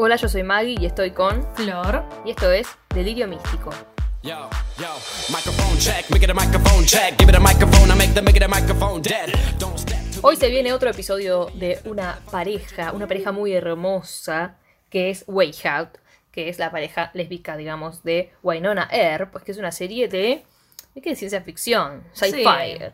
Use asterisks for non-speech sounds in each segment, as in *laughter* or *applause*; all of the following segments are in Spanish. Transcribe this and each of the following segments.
Hola, yo soy Maggie y estoy con. Flor. Y esto es Delirio Místico. Yo, yo, microphone check, make it a microphone check, give it a microphone, I make the make it a microphone dead. Don't step to Hoy se viene otro episodio de una pareja, una pareja muy hermosa, que es Way Out, que es la pareja lésbica, digamos, de Wynonna Earp, pues que es una serie de. ¿De qué? De ciencia ficción, sci-fi. Sí.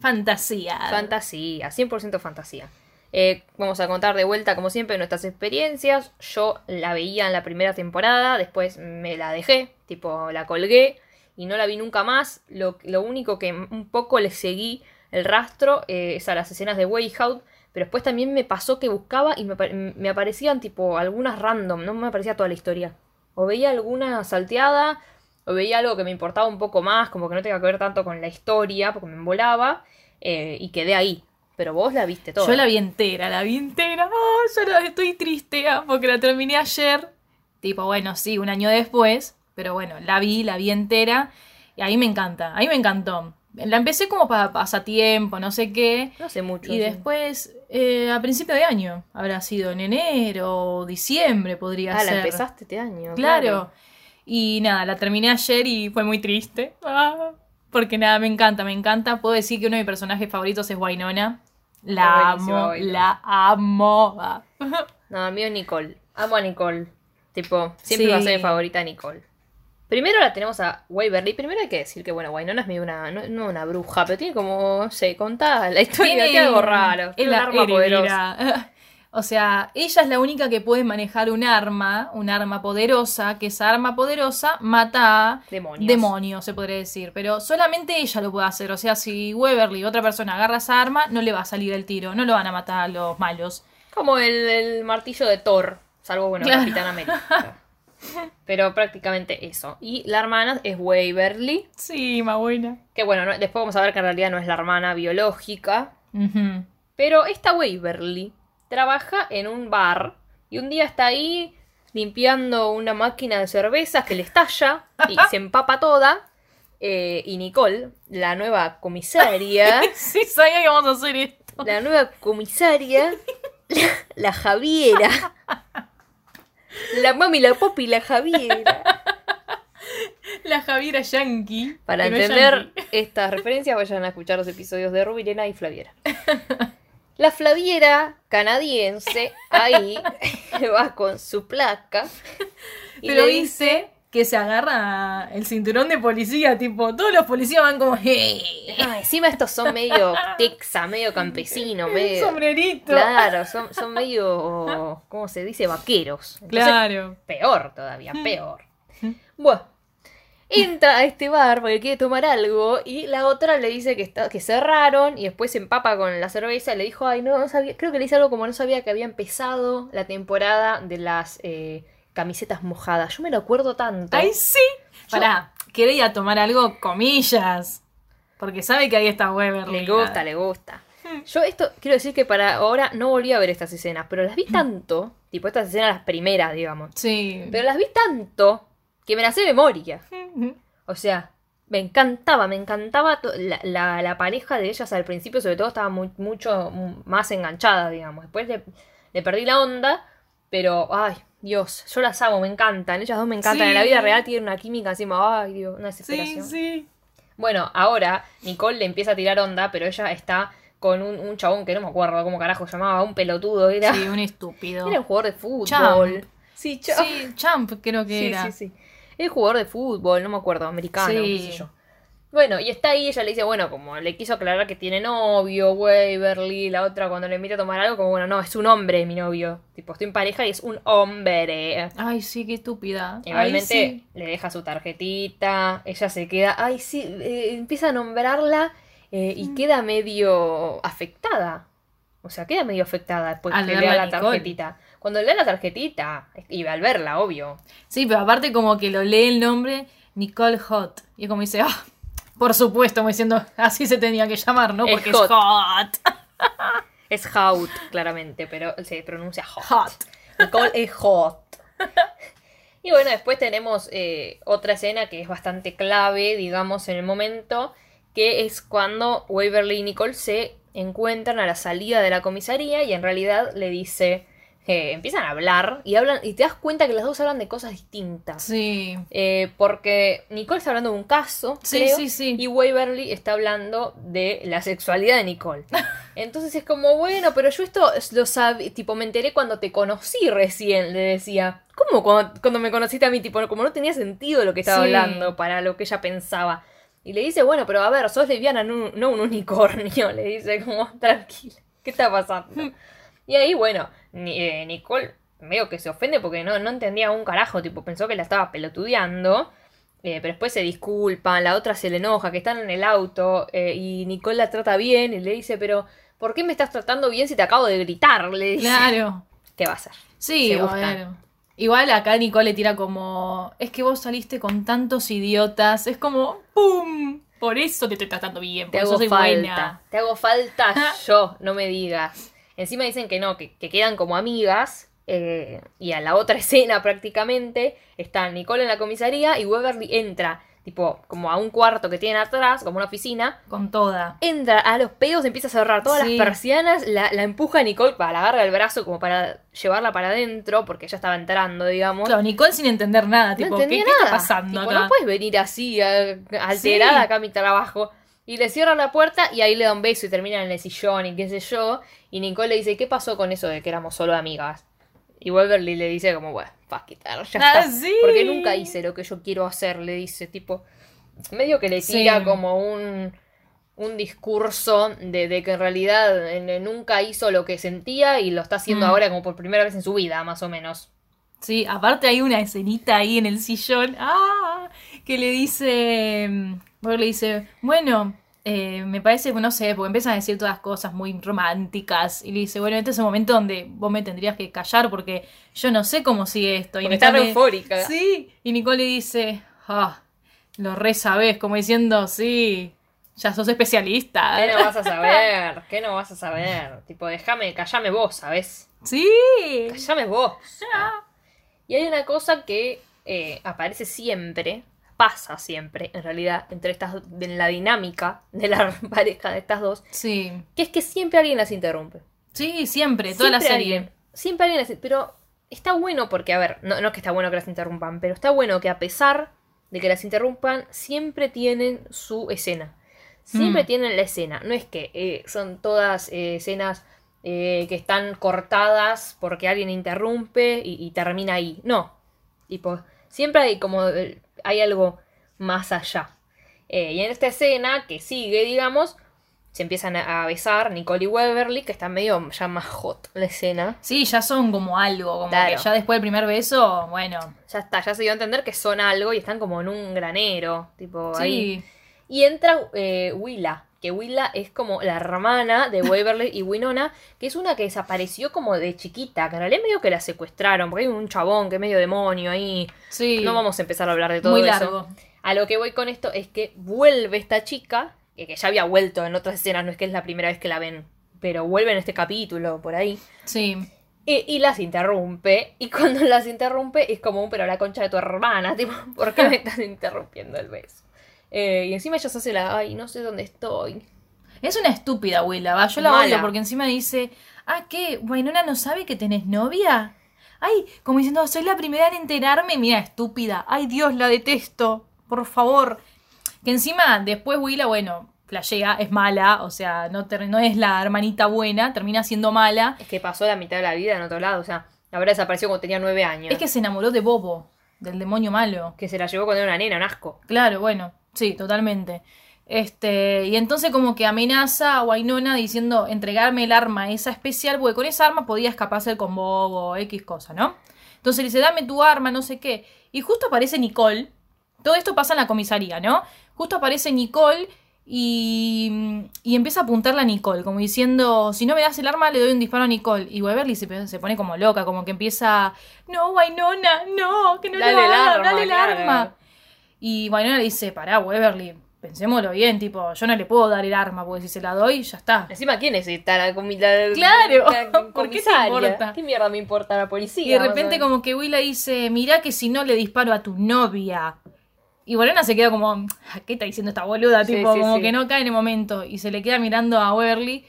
Fantasía. Fantasía, 100% fantasía. Eh, vamos a contar de vuelta, como siempre, nuestras experiencias. Yo la veía en la primera temporada, después me la dejé, tipo la colgué y no la vi nunca más. Lo, lo único que un poco le seguí el rastro eh, es a las escenas de Way Out, pero después también me pasó que buscaba y me, me aparecían tipo algunas random, no me aparecía toda la historia. O veía alguna salteada, o veía algo que me importaba un poco más, como que no tenga que ver tanto con la historia, porque me embolaba, eh, y quedé ahí. Pero vos la viste toda. Yo la vi entera, la vi entera. Oh, yo la- estoy triste ah, porque la terminé ayer. Tipo, bueno, sí, un año después. Pero bueno, la vi, la vi entera. Y ahí me encanta, ahí me encantó. La empecé como para pasatiempo, no sé qué. No sé mucho. Y sí. después, eh, a principio de año, habrá sido en enero o diciembre podría Ah, ser. la empezaste este año. Claro. Y nada, la terminé ayer y fue muy triste. Ah, porque nada, me encanta, me encanta. Puedo decir que uno de mis personajes favoritos es Wynonna. La amo, la amo. No, a mí es Nicole. Amo a Nicole. Tipo, siempre Sí. va a ser mi favorita Nicole. Primero la tenemos a Waverly. Primero hay que decir que, bueno, Wynonna es medio una, no, no una bruja, pero tiene como, no sé, contá la historia, tiene, algo raro. es la arma poderosa. *laughs* O sea, ella es la única que puede manejar un arma, un arma poderosa, que esa arma poderosa mata a Demonios. demonios, se podría decir. Pero solamente ella lo puede hacer. O sea, si Waverly, otra persona, agarra esa arma, no le va a salir el tiro. No lo van a matar a los malos. Como el, el martillo de Thor. Salvo, bueno, Claro. Capitán América. *laughs* Pero prácticamente eso. Y la hermana es Waverly. Sí, más buena. Que bueno, no- después vamos a ver que en realidad no es la hermana biológica. Pero esta Waverly trabaja en un bar y un día está ahí limpiando una máquina de cervezas que le estalla y *laughs* se empapa toda. Eh, y Nicole, la nueva comisaria, *laughs* Sí, sabía que íbamos a hacer esto. la nueva comisaria, la, la Javiera, la mami, la popi, la Javiera. La Javiera Yankee. Para que no es entender yankee. estas referencias, vayan a escuchar los episodios de Rubirena y Flaviera. *laughs* La Flaviera canadiense ahí *laughs* va con su placa y Pero le dice que se agarra el cinturón de policía, tipo, todos los policías van como, ¡hey! Encima estos son medio texa, medio campesino, medio... sombrerito. Claro, son, son medio, ¿cómo se dice? Vaqueros. Entonces, Claro. Peor todavía, peor. Bueno, entra a este bar porque quiere tomar algo y la otra le dice que, está, que cerraron y después se empapa con la cerveza y le dijo, ay, no, no sabía, creo que le dice algo como no sabía que había empezado la temporada de las eh, camisetas mojadas. Yo me lo acuerdo tanto. ¡Ay, sí! Pará, quiere ir a tomar algo, comillas. Porque sabe que ahí está Weberly. Le gusta, le gusta. Yo esto, quiero decir que para ahora no volví a ver estas escenas, pero las vi tanto, tipo estas escenas las primeras, digamos, Sí. pero las vi tanto que me las sé de memoria. O sea, me encantaba, me encantaba la, la- la pareja de ellas al principio, sobre todo estaba muy, mucho más enganchada, digamos. Después le, le perdí la onda, pero, ay, Dios, yo las amo, me encantan. Ellas dos me encantan. En la Sí. vida real tienen una química encima, ay, Dios, una Sí, desesperación. sí. Bueno, ahora Nicole le empieza a tirar onda, pero ella está con un, un chabón que no me acuerdo cómo carajo llamaba, un pelotudo, era, Sí, un estúpido. era un jugador de fútbol. Champ. Sí, Champ. Sí, Champ creo que Sí, era. sí, sí. Es jugador de fútbol, no me acuerdo, americano, Sí. qué sé yo. Bueno, y está ahí, ella le dice, bueno, como le quiso aclarar que tiene novio, Waverly, la otra cuando le invita a tomar algo, como, bueno, no, es un hombre mi novio. Tipo, estoy en pareja y es un hombre. Ay, sí, qué estúpida. Igualmente sí. le deja su tarjetita, ella se queda, ay, sí, eh, empieza a nombrarla eh, Mm. y queda medio afectada. O sea, queda medio afectada después Al que le da la Nicole. tarjetita. Cuando le da la tarjetita, y al verla, obvio. Sí, pero aparte como que lo lee el nombre Nicole Hot. Y es como dice, ah, por supuesto, como diciendo, así se tenía que llamar, ¿no? Es Porque hot. es hot. *laughs* Es Hout, claramente, pero se pronuncia hot. Hot. Nicole es hot. *laughs* Y bueno, después tenemos eh, otra escena que es bastante clave, digamos, en el momento, que es cuando Waverly y Nicole se encuentran a la salida de la comisaría y en realidad le dice eh, empiezan a hablar y hablan y te das cuenta que las dos hablan de cosas distintas. Sí. Eh, porque Nicole está hablando de un caso, Sí, creo, sí, sí. y Waverly está hablando de la sexualidad de Nicole. *laughs* Entonces es como, bueno, pero yo esto lo sabía, tipo, me enteré cuando te conocí recién, le decía. ¿Cómo cuando, cuando me conociste a mí? Tipo, como no tenía sentido lo que estaba Sí. hablando para lo que ella pensaba. Y le dice, bueno, pero a ver, sos lesbiana, no, no un unicornio. *laughs* Le dice, como, tranquila, ¿qué está pasando? *laughs* y ahí, bueno, eh, Nicole medio que se ofende porque no, no entendía un carajo, tipo, pensó que la estaba pelotudeando. Eh, pero después se disculpan, la otra se le enoja, que están en el auto y y Nicole la trata bien y le dice, pero ¿por qué me estás tratando bien si te acabo de gritar? Le dice. Claro. ¿Qué va a hacer? Sí, bueno. Igual acá Nicole le tira como, es que vos saliste con tantos idiotas, es como, ¡pum! Por eso te estoy tratando bien, Te por eso hago soy falta. buena. Te hago falta *laughs* yo, no me digas. Encima dicen que no, que, que quedan como amigas. eh, y a la otra *laughs* escena prácticamente está Nicole en la comisaría y Waverly entra, tipo, como a un cuarto que tienen atrás, como una oficina. Con toda. Entra a los pedos, empieza a cerrar todas Sí. las persianas, la, la empuja a Nicole para la agarra el brazo como para llevarla para adentro, porque ella estaba entrando, digamos. Claro, Nicole sin entender nada, No tipo, ¿qué, está pasando Tipo, acá? No puedes venir así, alterada Sí. acá a mi trabajo. Y le cierran la puerta y ahí le da un beso y terminan en el sillón y qué sé yo. Y Nicole le dice, ¿qué pasó con eso de que éramos solo amigas? Y Waverly le dice como, bueno, fuck it, ya Ah, está. sí. Porque nunca hice lo que yo quiero hacer, le dice, tipo, medio que le tira Sí. como un, un discurso de, de que en realidad nunca hizo lo que sentía y lo está haciendo Mm. ahora como por primera vez en su vida, más o menos. Sí, aparte hay una escenita ahí en el sillón, ¡ah! que le dice, bueno, le dice, bueno, eh, me parece, no sé, porque empiezan a decir todas cosas muy románticas, y le dice, bueno, este es el momento donde vos me tendrías que callar porque yo no sé cómo sigue esto. Y Porque Nicole- re eufórica. Sí, y Nicole le dice, ah, lo re sabés, como diciendo, sí, ya sos especialista. ¿Qué no vas a saber? *laughs* ¿Qué no vas a saber? Tipo, déjame, callame vos, ¿sabes? Sí. Callame vos. Y hay una cosa que eh, aparece siempre, pasa siempre, en realidad, entre estas, en la dinámica de la *laughs* pareja de estas dos, Sí. que es que siempre alguien las interrumpe. Sí, siempre, toda la serie. alguien- siempre alguien las Pero está bueno porque, a ver, no, no es que está bueno que las interrumpan, pero está bueno que a pesar de que las interrumpan, siempre tienen su escena. Siempre Mm. tienen la escena. No es que eh, son todas eh, escenas eh, que están cortadas porque alguien interrumpe y, y termina ahí. No. Tipo, siempre hay como. Hay algo más allá. Eh, y en esta escena que sigue, digamos, se empiezan a besar Nicole y Waverly, que está medio ya más hot la escena. Sí, ya son como algo, como Claro. que ya después del primer beso, bueno, Ya está, ya se dio a entender que son algo y están como en un granero. Tipo, ahí. sí, Y entra eh, Willa, que Willa es como la hermana de Waverly y Winona, que es una que desapareció como de chiquita, que en realidad medio que la secuestraron, porque hay un chabón que es medio demonio ahí. sí, No vamos a empezar a hablar de todo muy eso. largo. A lo que voy con esto es que vuelve esta chica, que, que ya había vuelto en otras escenas, no es que es la primera vez que la ven, pero vuelve en este capítulo, por ahí. Sí, Y, y las interrumpe, y cuando las interrumpe es como un pero la concha de tu hermana, *laughs* tipo, ¿por qué me estás interrumpiendo el beso? Eh, y encima ella se hace la, ay, no sé dónde estoy. es una estúpida Willa, va, yo la Mala. odio porque encima dice, ah, ¿qué? ¿Wainona no sabe que tenés novia? Ay, como diciendo, soy la primera en enterarme, mira, estúpida, ay Dios, la detesto, por favor. Que encima, después Willa, bueno, flashea, es mala, o sea, no, ter- no es la hermanita buena, termina siendo mala. Es que pasó la mitad de la vida en otro lado, o sea, habrá desaparecido cuando tenía nueve años. Es que se enamoró de Bobo, del demonio malo. Que se la llevó cuando era una nena, un asco. Claro, bueno, sí, totalmente. Este, y entonces como que amenaza a Wainona diciendo entregarme el arma esa especial, porque con esa arma podía escaparse con Bobo, X cosa, ¿no? Entonces le dice, dame tu arma, no sé qué. Y justo aparece Nicole. Todo esto pasa en la comisaría, ¿no? Justo aparece Nicole y, y empieza a apuntarle a Nicole, como diciendo, si no me das el arma, le doy un disparo a Nicole. Y Waverly se, se pone como loca, como que empieza, no, Wainona, no, que no Dale le el hagas, arma, dale el claro. arma. Y Winona le dice, pará, Waverly, pensémoslo bien, tipo, yo no le puedo dar el arma, porque si se la doy, ya está. Encima, ¿quién es esta la comida? Claro, *laughs* ¿por qué te importa? ¿Qué mierda me importa la policía? Y de repente como que Willa dice, mirá que si no le disparo a tu novia. Y Winona se queda como, "Ah, ¿qué está diciendo esta boluda? Sí, Tipo, sí, como sí. que no cae en el momento. Y se le queda mirando a Waverly.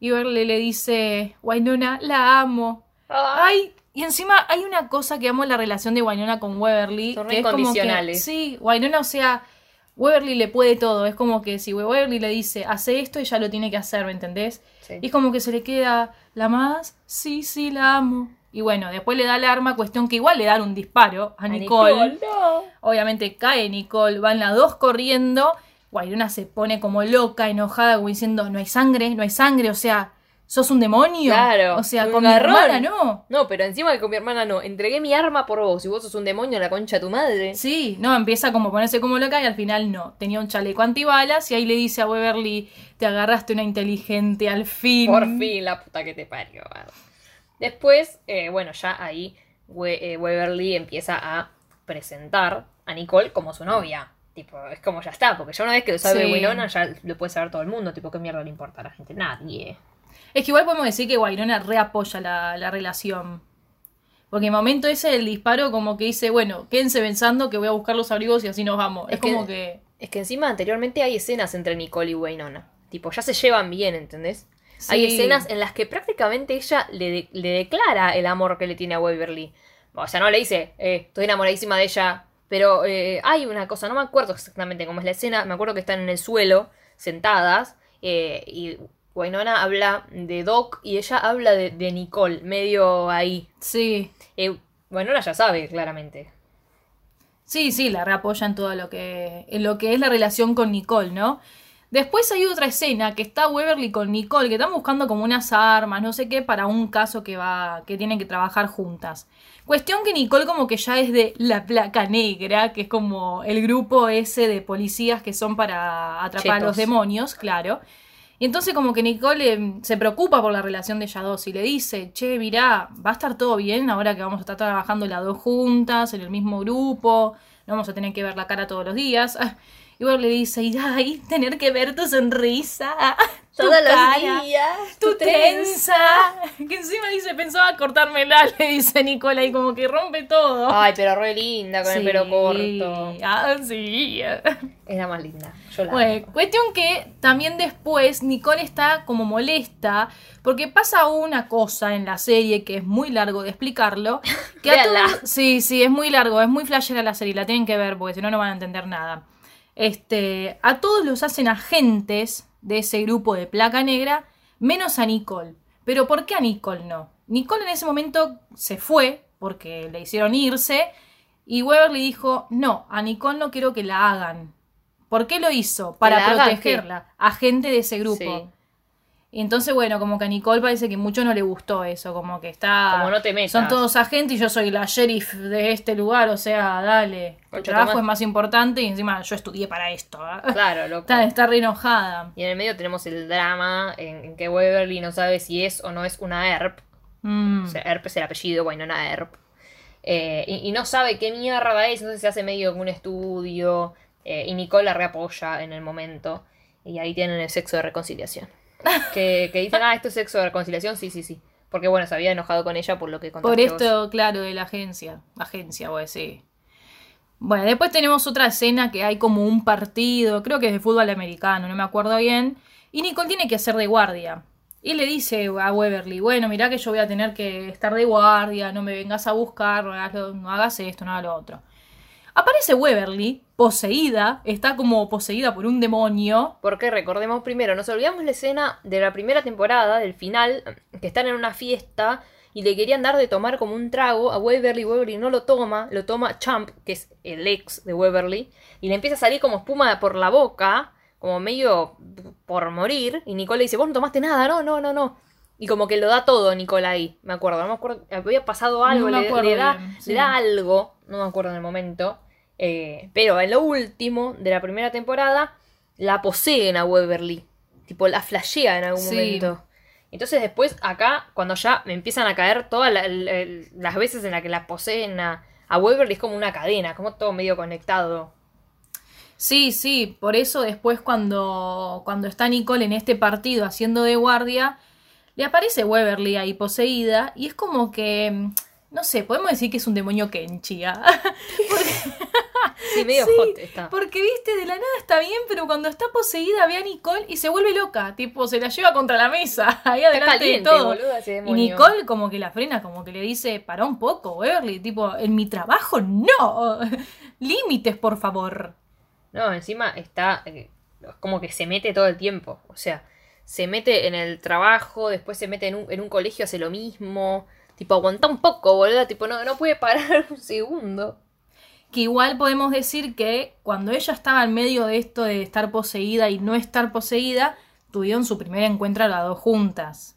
Y Waverly le dice, Winona, la amo. Ay, y encima hay una cosa que amo en la relación de Wynonna con Waverly. Son que es como que, incondicionales. sí, Wynonna, o sea, Waverly le puede todo. Es como que si Waverly le dice, hace esto, ella lo tiene que hacer, ¿me entendés? Sí. Y es como que se le queda, ¿la más? Sí, sí, la amo. Y bueno, después le da el arma, cuestión que igual le dan un disparo a, A Nicole. no. Obviamente cae Nicole, van las dos corriendo. Guayrona se pone como loca, enojada, como diciendo, no hay sangre, no hay sangre, o sea, sos un demonio. Claro. O sea, con mi garrón. hermana no. No, pero encima que con mi hermana no. Entregué mi arma por vos. Y vos sos un demonio, la concha de tu madre. Sí, no, empieza como a ponerse como loca y al final no. Tenía un chaleco antibalas y ahí le dice a Waverly, te agarraste una inteligente al fin. Por fin, la puta que te parió. madre. Después, eh, bueno, ya ahí We- eh, Waverly empieza a presentar a Nicole como su novia. Tipo, es como ya está, porque ya una vez que lo sabe Sí. Winona, ya lo puede saber todo el mundo. Tipo, ¿qué mierda le importa a la gente? Nadie. Es que igual podemos decir que Guayrona reapoya la, la relación. Porque en el momento ese del disparo como que dice, bueno, quédense pensando que voy a buscar los abrigos y así nos vamos. Es, como que... Es que encima anteriormente hay escenas entre Nicole y Waynona. Tipo, ya se llevan bien, ¿entendés? Sí. Hay escenas en las que prácticamente ella le, de- le declara el amor que le tiene a Waverly. O sea, no le dice, eh, estoy enamoradísima de ella. Pero eh, hay una cosa, no me acuerdo exactamente cómo es la escena. Me acuerdo que están en el suelo, sentadas. eh, y Waynona habla de Doc y ella habla de, de Nicole, medio ahí. Sí, Eh, Waynona ya sabe, claramente. sí, sí, la reapoya en todo lo que, en lo que es la relación con Nicole, ¿no? Después hay otra escena que está Waverly con Nicole, que están buscando como unas armas, no sé qué, para un caso que va, que tienen que trabajar juntas. Cuestión que Nicole como que ya es de la placa negra, que es como el grupo ese de policías que son para atrapar a los demonios, claro. Y entonces como que Nicole eh, se preocupa por la relación de ellas dos y le dice, che, mirá, va a estar todo bien ahora que vamos a estar trabajando las dos juntas, en el mismo grupo, no vamos a tener que ver la cara todos los días. *laughs* Y luego le dice, y ay, tener que ver tu sonrisa, *laughs* tu Todos los cara, días. tu trenza. *laughs* Que encima dice, pensaba cortármela, *laughs* le dice Nicola, y como que rompe todo. Ay, pero re linda con el pelo corto. Ah, sí. Era más linda. Yo la Bueno, cuestión que también después Nicole está como molesta porque pasa una cosa en la serie que es muy largo de explicarlo. Que a todos- sí, sí, es muy largo, es muy flashera la serie, la tienen que ver porque si no no van a entender nada. Este, a todos los hacen agentes de ese grupo de placa negra, menos a Nicole. Pero ¿por qué a Nicole no? Nicole en ese momento se fue porque le hicieron irse y Weber le dijo, no, a Nicole no quiero que la hagan. ¿Por qué lo hizo? Para protegerla. Agente de ese grupo. Sí. Y entonces, bueno, como que a Nicole parece que mucho no le gustó eso, como que está... Como no te metas. Son todos agentes y yo soy la sheriff de este lugar, o sea, dale. Tu Concha, trabajo es más importante y encima yo estudié para esto. ¿ah? Claro, *laughs* loco. Está, está re enojada. Y en el medio tenemos el drama en, en que Waverly no sabe si es o no es una ERP. Mm. O sea, ERP es el apellido, Wynonna ERP. Eh, y, y no sabe qué mierda es, entonces se hace medio un estudio. eh, y Nicole la reapoya en el momento. Y ahí tienen el sexo de reconciliación. Que, que dicen, ah, esto es sexo de reconciliación, sí, sí, sí. Porque bueno, se había enojado con ella por lo que contaste Por vos. esto, claro, de la agencia. Agencia, voy a decir. Bueno, después tenemos otra escena que hay como un partido, creo que es de fútbol americano, no me acuerdo bien. Y Nicole tiene que hacer de guardia. Y le dice a Weberly, bueno, mirá que yo voy a tener que estar de guardia, no me vengas a buscar, no hagas, lo- no hagas esto, no hagas lo otro. Aparece Weberly, poseída, está como poseída por un demonio. Porque recordemos primero, nos olvidamos la escena de la primera temporada, del final, que están en una fiesta y le querían dar de tomar como un trago a Waverly. Waverly no lo toma, lo toma Champ, que es el ex de Waverly, y le empieza a salir como espuma por la boca, como medio por morir. Y Nicole le dice: Vos no tomaste nada, no, no, no, no. Y como que lo da todo Nicole ahí, me acuerdo, no me acuerdo, había pasado algo, No le, le da, bien, sí. le da algo, no me acuerdo en el momento. Eh, pero en lo último de la primera temporada, la poseen a Waverly. Tipo, la flashea en algún Sí. momento. Entonces después acá, cuando ya me empiezan a caer todas la- las veces en las que la poseen a, a Waverly, es como una cadena, como todo medio conectado. Sí, sí, por eso después cuando, cuando está Nicole en este partido haciendo de guardia, le aparece Weberly ahí poseída y es como que, mm, no sé, podemos decir que es un demonio Kenchi, ¿ah? *laughs* Porque Sí, medio Sí, hot está. Porque, viste, de la nada está bien, pero cuando está poseída ve a Nicole y se vuelve loca. Tipo, se la lleva contra la mesa, *laughs* ahí adelante caliente, de todo. boluda, ese y. Nicole como que la frena, como que le dice, para un poco, Waverly. Tipo, en mi trabajo no. *laughs* Límites, por favor. No, encima está eh, como que se mete todo el tiempo. O sea, se mete en el trabajo, después se mete en un, en un colegio, hace lo mismo. Tipo, aguanta un poco, boludo. Tipo, no, no puede parar *laughs* un segundo. Que igual podemos decir que cuando ella estaba en medio de esto de estar poseída y no estar poseída, tuvieron su primer encuentro las dos juntas.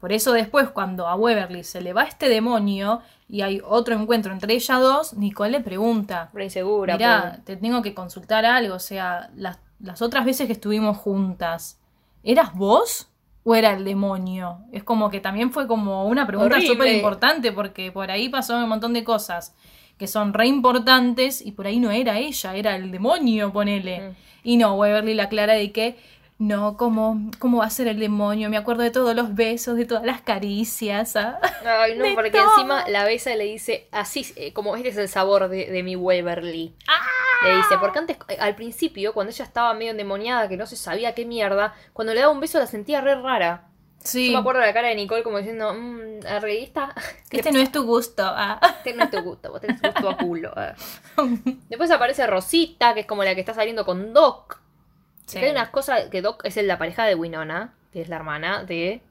Por eso después, cuando a Waverly se le va este demonio y hay otro encuentro entre ellas dos, Nicole le pregunta, Re insegura. te tengo que consultar algo, o sea, las, las otras veces que estuvimos juntas, ¿eras vos o era el demonio? Es como que también fue como una pregunta súper importante porque por ahí pasó un montón de cosas que son re importantes y por ahí no era ella, era el demonio, ponele. Mm. Y no, Waverly la aclara de que no, ¿cómo, ¿cómo va a ser el demonio? Me acuerdo de todos los besos, de todas las caricias. ¿ah? Ay, no, *laughs* porque todo. encima la besa y le dice, así, eh, como este es el sabor de, de mi Waverly. ¡Ah! Le dice, porque antes, eh, al principio, cuando ella estaba medio endemoniada, que no se sabía qué mierda, cuando le daba un beso la sentía re rara. Sí, Yo me acuerdo de la cara de Nicole como diciendo, mmm, ¿revista? *laughs* este no es tu gusto. ah. *laughs* Este no es tu gusto, vos tenés gusto a culo. *laughs* Después aparece Rosita, que es como la que está saliendo con Doc. Sí. Que Hay unas cosas que Doc es la pareja de Winona, que es la hermana de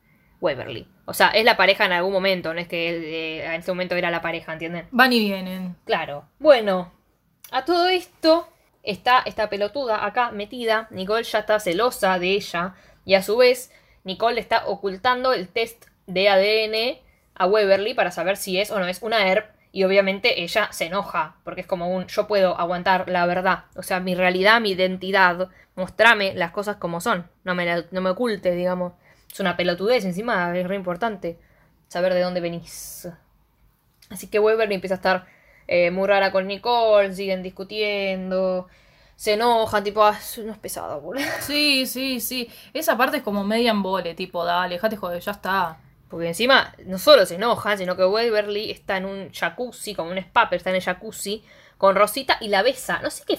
Waverly. O sea, es la pareja en algún momento, no es que eh, en ese momento era la pareja, ¿entienden? Van y vienen. Claro. Bueno, a todo esto está esta pelotuda acá metida. Nicole ya está celosa de ella. Y a su vez, Nicole está ocultando el test de ADN a Waverly para saber si es o no es una ERP. Y obviamente ella se enoja, porque es como un yo puedo aguantar la verdad. O sea, mi realidad, mi identidad. Mostrame las cosas como son. No me, la- no me digamos. Es una pelotudez encima, es re importante saber de dónde venís. Así que Waverly empieza a estar eh, muy rara con Nicole, siguen discutiendo, se enojan, tipo, ah, no es pesado, boludo. *laughs* Sí, sí, sí. Esa parte es como media embole, tipo, dale, dejate joder, ya está. Porque encima no solo se enojan, sino que Waverly está en un jacuzzi, como un spa, pero está en el jacuzzi con Rosita y la besa. No sé qué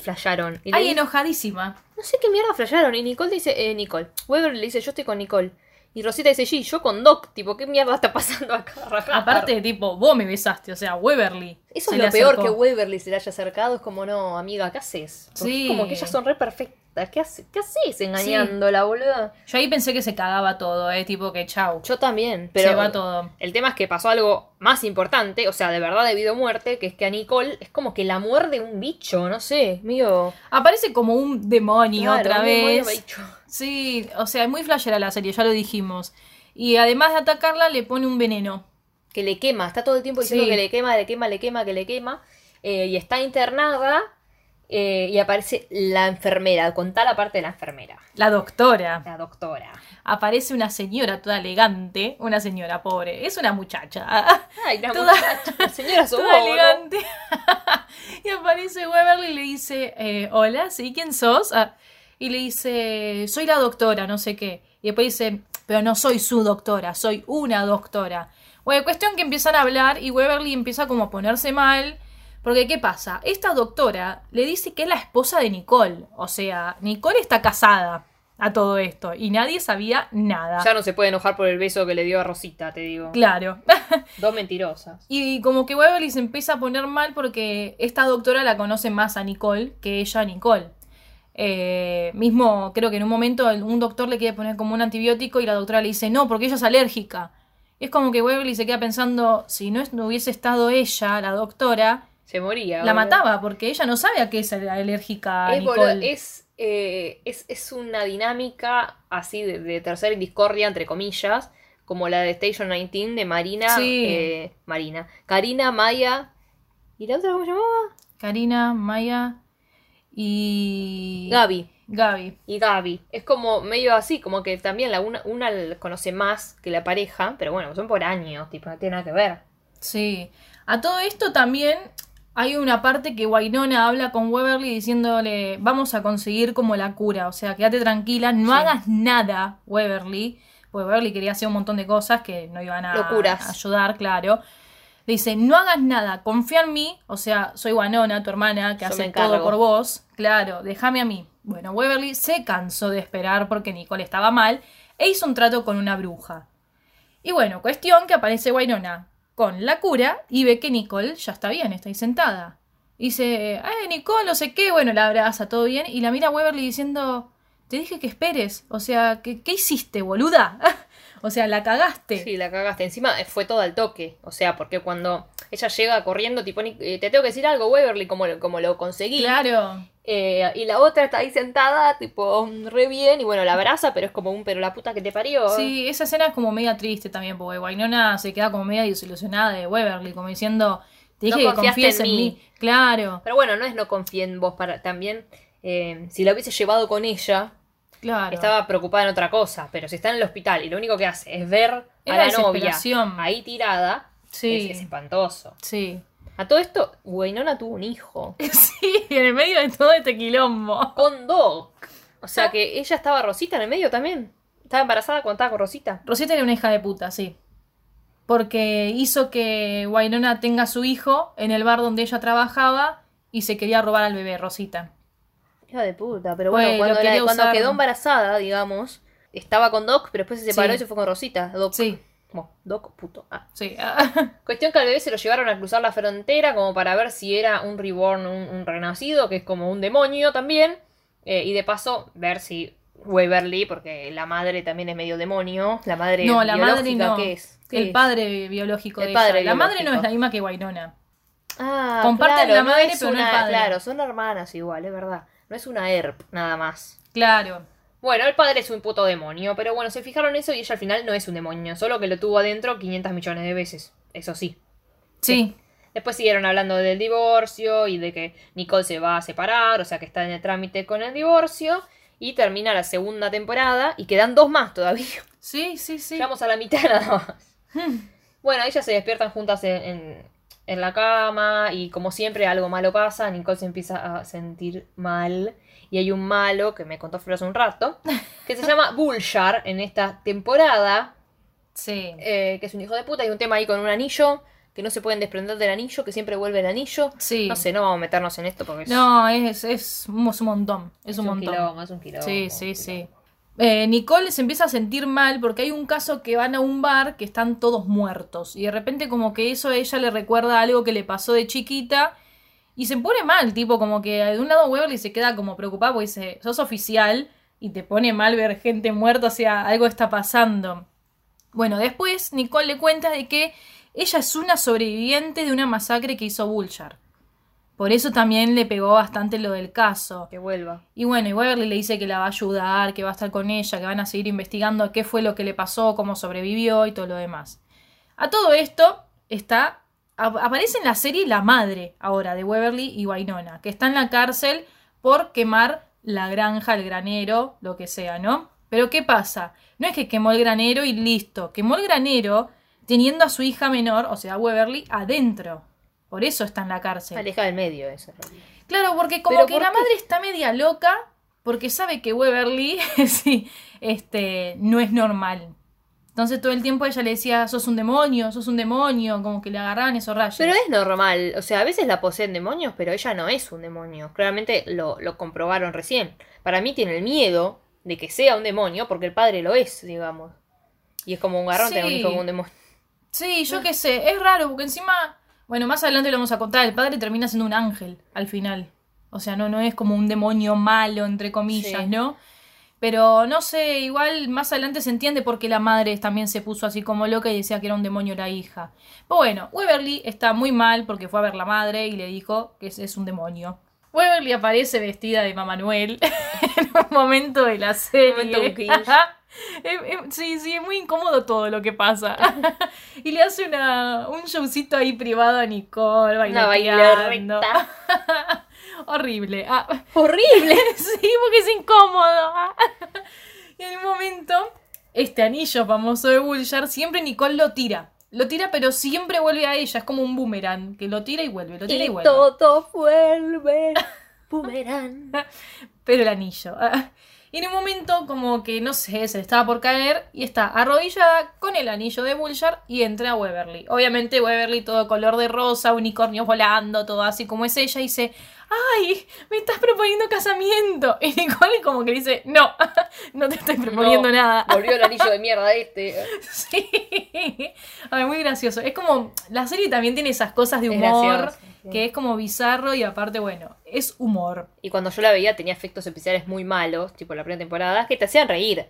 le Ay, enojadísima. no sé qué mierda flasharon. Y Nicole dice, eh, Nicole. Waverly le dice, yo estoy con Nicole. Y Rosita dice, sí, yo con Doc. Tipo, ¿qué mierda está pasando acá? *laughs* Aparte, tipo, vos me besaste, o sea, Waverly. Eso se es lo peor acercó. que Waverly se le haya acercado. Es como, no, amiga, ¿qué haces? Porque Sí. como que ellas son re perfectas. ¿Qué, hace- qué haces engañándola, boluda? Yo ahí pensé que se cagaba todo, eh, tipo que chau. Yo también, pero se va todo. el tema es que pasó algo más importante, o sea, de verdad debido a muerte, que es que a Nicole es como que la muerde un bicho, no sé, mío. Aparece como un demonio otra vez. Bicho. Sí, o sea, es muy flashera la serie, ya lo dijimos. Y además de atacarla, le pone un veneno. Que le quema, está todo el tiempo diciendo Sí. que le quema, le quema, le quema, que le quema. eh, y está internada eh, y aparece la enfermera, contá la parte de la enfermera, La doctora. la doctora. Aparece una señora toda elegante. Una señora pobre. Es una muchacha. Ay, la Toda- muchacha, señora *laughs* sos toda elegante. *laughs* y aparece Waverly y le dice, eh, hola, ¿sí? ¿Quién sos? Ah, y le dice, soy la doctora, no sé qué. Y después dice, pero no soy su doctora, soy una doctora. Bueno, cuestión que empiezan a hablar y Waverly empieza como a ponerse mal. Porque, ¿qué pasa? Esta doctora le dice que es la esposa de Nicole. O sea, Nicole está casada a todo esto y nadie sabía nada. Ya no se puede enojar por el beso que le dio a Rosita, te digo. Claro. *laughs* Dos mentirosas. Y como que Waverly se empieza a poner mal porque esta doctora la conoce más a Nicole que ella a Nicole. Eh, mismo, creo que en un momento un doctor le quiere poner como un antibiótico y la doctora le dice no, porque ella es alérgica. Y es como que Waverly se queda pensando, si no hubiese estado ella, la doctora, Se moría. la boludo. mataba porque ella no sabe a qué es alérgica Es, boludo, Nicole. es, eh, es, es una dinámica así de, de tercera discordia, entre comillas, como la de Station 19 de Marina. Sí. eh, Marina. Karina, Maya. ¿Y la otra cómo se llamaba? Karina, Maya y... Gaby. Gaby. Y Gaby. Es como medio así, como que también la una, una conoce más que la pareja, pero bueno, son por años, tipo, no tiene nada que ver. Sí. A todo esto también hay una parte que Wainona habla con Waverly diciéndole, vamos a conseguir como la cura, o sea, quédate tranquila, no Sí. hagas nada, Waverly. Porque Waverly quería hacer un montón de cosas que no iban a, Locuras. ayudar, claro. Le dice, no hagas nada, confía en mí. O sea, soy Wanona, tu hermana, que Yo hace todo por vos. Claro, déjame a mí. Bueno, Waverly se cansó de esperar porque Nicole estaba mal e hizo un trato con una bruja. Y bueno, cuestión que aparece Wynonna con la cura y ve que Nicole ya está bien, está ahí sentada. Y dice, eh, Nicole, no sé qué, bueno, la abraza, todo bien, y la mira a Waverly diciendo, te dije que esperes, o sea, ¿qué, qué hiciste, boluda? *laughs* o sea, la cagaste. Sí, la cagaste. Encima eh, fue todo al toque. O sea, porque cuando ella llega corriendo, tipo, "Ni- eh, te tengo que decir algo, Waverly, como, como lo conseguí. Claro, Eh, y la otra está ahí sentada, tipo, re bien. Y bueno, la abraza, pero es como un, pero la puta que te parió. sí, esa escena es como media triste también, porque Wynonna se queda como media desilusionada de Waverly, como diciendo, te dije No que confíes en en mí. mí. Claro, Pero bueno, no es no confíe en vos para también. eh, si la hubiese llevado con ella, claro. estaba preocupada en otra cosa. Pero si está en el hospital y lo único que hace es ver Es a la novia ahí tirada, Sí. es, es espantoso. Sí. A todo esto, Waynona tuvo un hijo. *laughs* Sí, en el medio de todo este quilombo. Con Doc. O sea que ella estaba Rosita en el medio también. Estaba embarazada cuando estaba con Rosita. Rosita era una hija de puta, sí. Porque hizo que Wynonna tenga su hijo en el bar donde ella trabajaba y se quería robar al bebé, Rosita. Hija de puta, pero bueno, cuando, usar. quedó embarazada, digamos, estaba con Doc, pero después se separó Sí. y se fue con Rosita. Doc. Sí. Bueno, Doc, puto. Ah. Sí. *laughs* Cuestión que al bebé se lo llevaron a cruzar la frontera como para ver si era un reborn, un, un renacido, que es como un demonio también. eh, y de paso, ver si Waverly, porque la madre también es medio demonio. La madre no, la madre no. ¿qué es? ¿Qué el es? padre biológico El de padre ella. La madre no es la misma que Wynonna. Ah, Comparten claro, la no madre, es pero no el una- padre. Claro, son hermanas igual, es verdad. No es una ERP, nada más. Claro. Bueno, el padre es un puto demonio, pero bueno, se fijaron eso y ella al final no es un demonio, solo que lo tuvo adentro 500 millones de veces. Eso sí. Sí. Después siguieron hablando del divorcio y de que Nicole se va a separar, o sea que está en el trámite con el divorcio. Y termina la segunda temporada y quedan dos más todavía. Sí, sí, sí. Llegamos a la mitad nada más. Bueno, ellas se despiertan juntas en, en- en la cama y como siempre algo malo pasa, Nicole se empieza a sentir mal y hay un malo que me contó Flor hace un rato, que se llama Bullshar en esta temporada, Sí. eh, que es un hijo de puta, hay un tema ahí con un anillo, que no se pueden desprender del anillo, que siempre vuelve el anillo. Sí. No sé, no vamos a meternos en esto porque es, No, es, es, un es un montón. Es, es un montón. quilombo, es un quilombo. Sí, sí, sí. Eh, Nicole se empieza a sentir mal porque hay un caso que van a un bar que están todos muertos y de repente como que eso a ella le recuerda algo que le pasó de chiquita y se pone mal, tipo como que de un lado Waverly se queda como preocupada porque dice, sos oficial y te pone mal ver gente muerta, o sea, algo está pasando. Bueno, después Nicole le cuenta de que ella es una sobreviviente de una masacre que hizo Bullshar. Por eso también le pegó bastante lo del caso. Que vuelva. Y bueno, y Waverly le dice que la va a ayudar, que va a estar con ella, que van a seguir investigando qué fue lo que le pasó, cómo sobrevivió y todo lo demás. A todo esto está aparece en la serie la madre ahora de Waverly y Wynonna, que está en la cárcel por quemar la granja, el granero, lo que sea, ¿no? Pero ¿qué pasa? No es que quemó el granero y listo, quemó el granero teniendo a su hija menor, o sea, Waverly, adentro. Por eso está en la cárcel. Aleja del medio eso. Claro, porque como ¿Pero que por la qué? madre está media loca porque sabe que Waverly *laughs* sí, este, no es normal. Entonces todo el tiempo ella le decía, sos un demonio, sos un demonio, como que le agarraban esos rayos. Pero es normal, o sea, a veces la poseen demonios, pero ella no es un demonio. Claramente lo, lo comprobaron recién. Para mí tiene el miedo de que sea un demonio porque el padre lo es, digamos. Y es como un garrón tener un Sí. hijo con un demonio. Sí, yo qué sé, es raro porque encima, bueno, más adelante lo vamos a contar, el padre termina siendo un ángel al final. O sea, no, no es como un demonio malo, entre comillas, Sí. ¿no? Pero no sé, igual más adelante se entiende por qué la madre también se puso así como loca y decía que era un demonio la hija. Pero bueno, Waverly está muy mal porque fue a ver la madre y le dijo que es, es un demonio. Waverly aparece vestida de Mamá Noel *laughs* en un momento de la serie. *laughs* sí, sí, es muy incómodo todo lo que pasa. *laughs* y le hace una, un showcito ahí privado a Nicole, Una bailateando. bailarreta. Horrible. Ah, ¡Horrible! *laughs* sí, porque es incómodo. y en un momento, este anillo famoso de Bullshar, siempre Nicole lo tira. Lo tira, pero siempre vuelve a ella. Es como un boomerang, que lo tira y vuelve, lo tira y, Y vuelve. todo vuelve. Boomerang. *laughs* Pero el anillo. ah. Y en un momento como que, no sé, se le estaba por caer y está arrodillada con el anillo de Bullshar y entra a Weberly. Obviamente Weberly todo color de rosa, unicornios volando, todo así como es ella, y dice, ¡ay! Me estás proponiendo casamiento. *laughs* Y Nicole como que dice, no, *laughs* no te estoy proponiendo No, nada. Volvió el anillo de mierda este. *laughs* Sí. Ay, muy gracioso. Es como, la serie también tiene esas cosas de humor, que es como bizarro y aparte, bueno, es humor. Y cuando yo la veía tenía efectos especiales muy malos, tipo la primera temporada, que te hacían reír.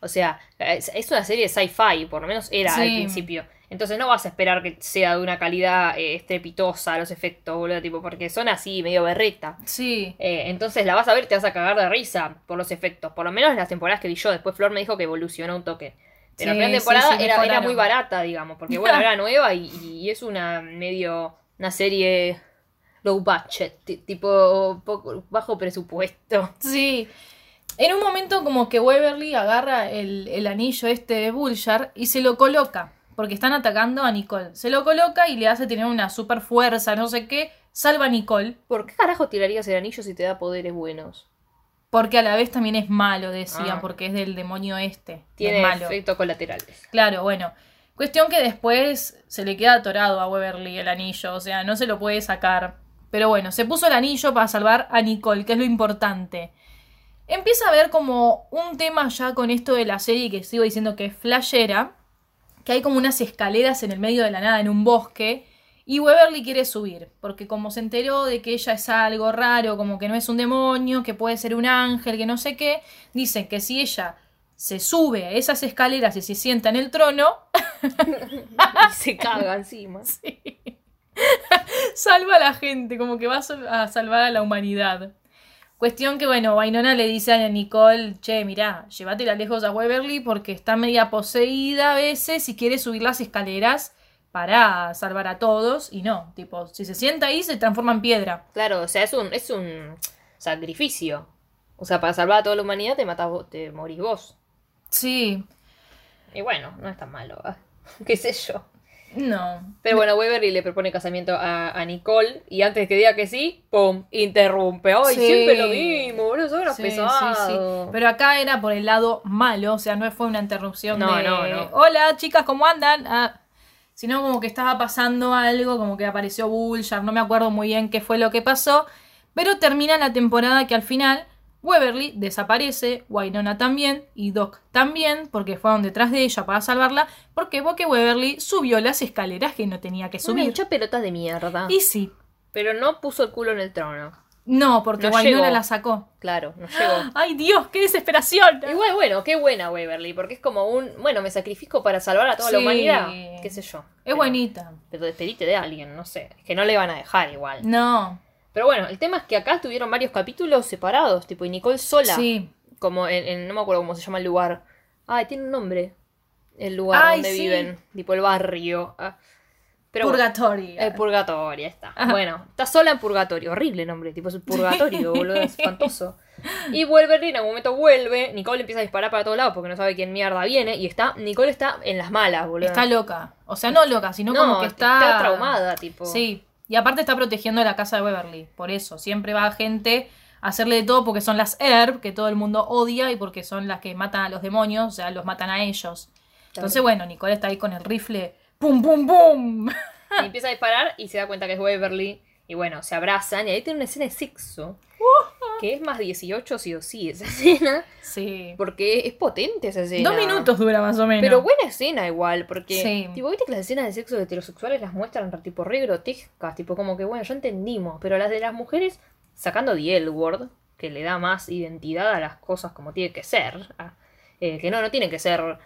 O sea, es, una serie de sci-fi, por lo menos era al principio. Entonces no vas a esperar que sea de una calidad eh, estrepitosa los efectos, boludo, tipo, porque son así, medio berreta. Sí. Eh, entonces la vas a ver y te vas a cagar de risa por los efectos. Por lo menos en las temporadas que vi yo. Después Flor me dijo que evolucionó un toque. Sí, En la primera temporada sí, era, muy barata, digamos, porque bueno, era *laughs* nueva y, y es una medio. una serie low budget, ti- tipo poco, bajo presupuesto. *laughs* Sí. En un momento como que Weberly agarra el, el anillo este de Bullshar y se lo coloca. Porque están atacando a Nicole. Se lo coloca y le hace tener una super fuerza, no sé qué. Salva a Nicole. ¿Por qué carajo tirarías el anillo si te da poderes buenos? Porque a la vez también es malo, decía, Ah. porque es del demonio este. Tiene es malo. efectos colaterales. Claro, bueno. Cuestión que después se le queda atorado a Weberly el anillo, o sea, no se lo puede sacar. Pero bueno, se puso el anillo para salvar a Nicole, que es lo importante. Empieza a ver como un tema ya con esto de la serie que sigo diciendo que es flashera, que hay como unas escaleras en el medio de la nada, en un bosque, y Weberly quiere subir, porque como se enteró de que ella es algo raro, como que no es un demonio, que puede ser un ángel, que no sé qué, dicen que si ella se sube a esas escaleras y se sienta en el trono, *laughs* se caga *laughs* encima. *laughs* salva a la gente, como que va a sal- a salvar a la humanidad. Cuestión que, bueno, Wainona le dice a Nicole, che, mirá, llévatela lejos a Weberly porque está media poseída a veces y quiere subir las escaleras para salvar a todos. Y no, tipo, si se sienta ahí se transforma en piedra. Claro, o sea, es un, es un sacrificio. O sea, para salvar a toda la humanidad te matas vos, te morís vos. Sí, Y bueno, no es tan malo, ¿eh? *laughs* qué sé yo. No. Pero bueno, Waverly le propone casamiento a, a Nicole y antes que diga que sí, ¡pum! Interrumpe. ¡Ay, Sí. siempre lo mismo! Boludo, son unos Sí, sí, sí. pesados. Pero acá era por el lado malo, o sea, no fue una interrupción No, de no, no. hola chicas, ¿cómo andan? Ah, sino como que estaba pasando algo, como que apareció Bullshar, no me acuerdo muy bien qué fue lo que pasó, pero termina la temporada que al final Weberly desaparece, Wynonna también y Doc también, porque fueron detrás de ella para salvarla, porque porque Weberly subió las escaleras que no tenía que subir. hincha pelotas de mierda. Y sí, Pero no puso el culo en el trono. no, porque No Wynonna la sacó. Claro, no llegó. *gasps* ¡Ay Dios, qué desesperación! Igual, bueno, qué buena Waverly, porque es como un, bueno, me sacrifico para salvar a toda la humanidad. Qué sé yo. Es Pero- buenita. Pero despedite de alguien, no sé. Es que no le van a dejar igual. No, Pero bueno, el tema es que acá tuvieron varios capítulos separados, tipo, y Nicole sola. sí. Como en, en- no me acuerdo cómo se llama el lugar. Ay, tiene un nombre. El lugar Ay, donde sí. viven. Tipo el barrio. Ah. Pero bueno, Purgatorio. el purgatorio, ahí está. Ajá. Bueno, está sola en purgatorio. Horrible nombre, tipo es un purgatorio, *laughs* boludo, es espantoso. Y Wolverine en algún momento vuelve. Nicole empieza a disparar para todos lados porque no sabe quién mierda viene. Y está, Nicole está en las malas, boludo. Está loca. O sea, no loca, sino no, como que está... traumada, tipo. Sí. Y aparte está protegiendo la casa de Beverly. Por eso. Siempre va gente a hacerle de todo porque son las Herb, que todo el mundo odia, y porque son las que matan a los demonios, o sea, los matan a ellos. Entonces, bueno, Nicole está ahí con el rifle. ¡Pum, pum, pum! Y empieza a disparar y se da cuenta que es Waverly. Y bueno, se abrazan y ahí tiene una escena de sexo. Que es más 18 sí o sí esa *laughs* escena. Sí. Porque es potente esa escena. Dos minutos dura más o menos. Pero buena escena igual, porque Sí. tipo, viste que las escenas de sexo heterosexuales las muestran tipo re grotescas, tipo como que bueno, ya entendimos, pero las de las mujeres, sacando The L Word, que le da más identidad a las cosas como tiene que ser, eh, que no, no tiene que ser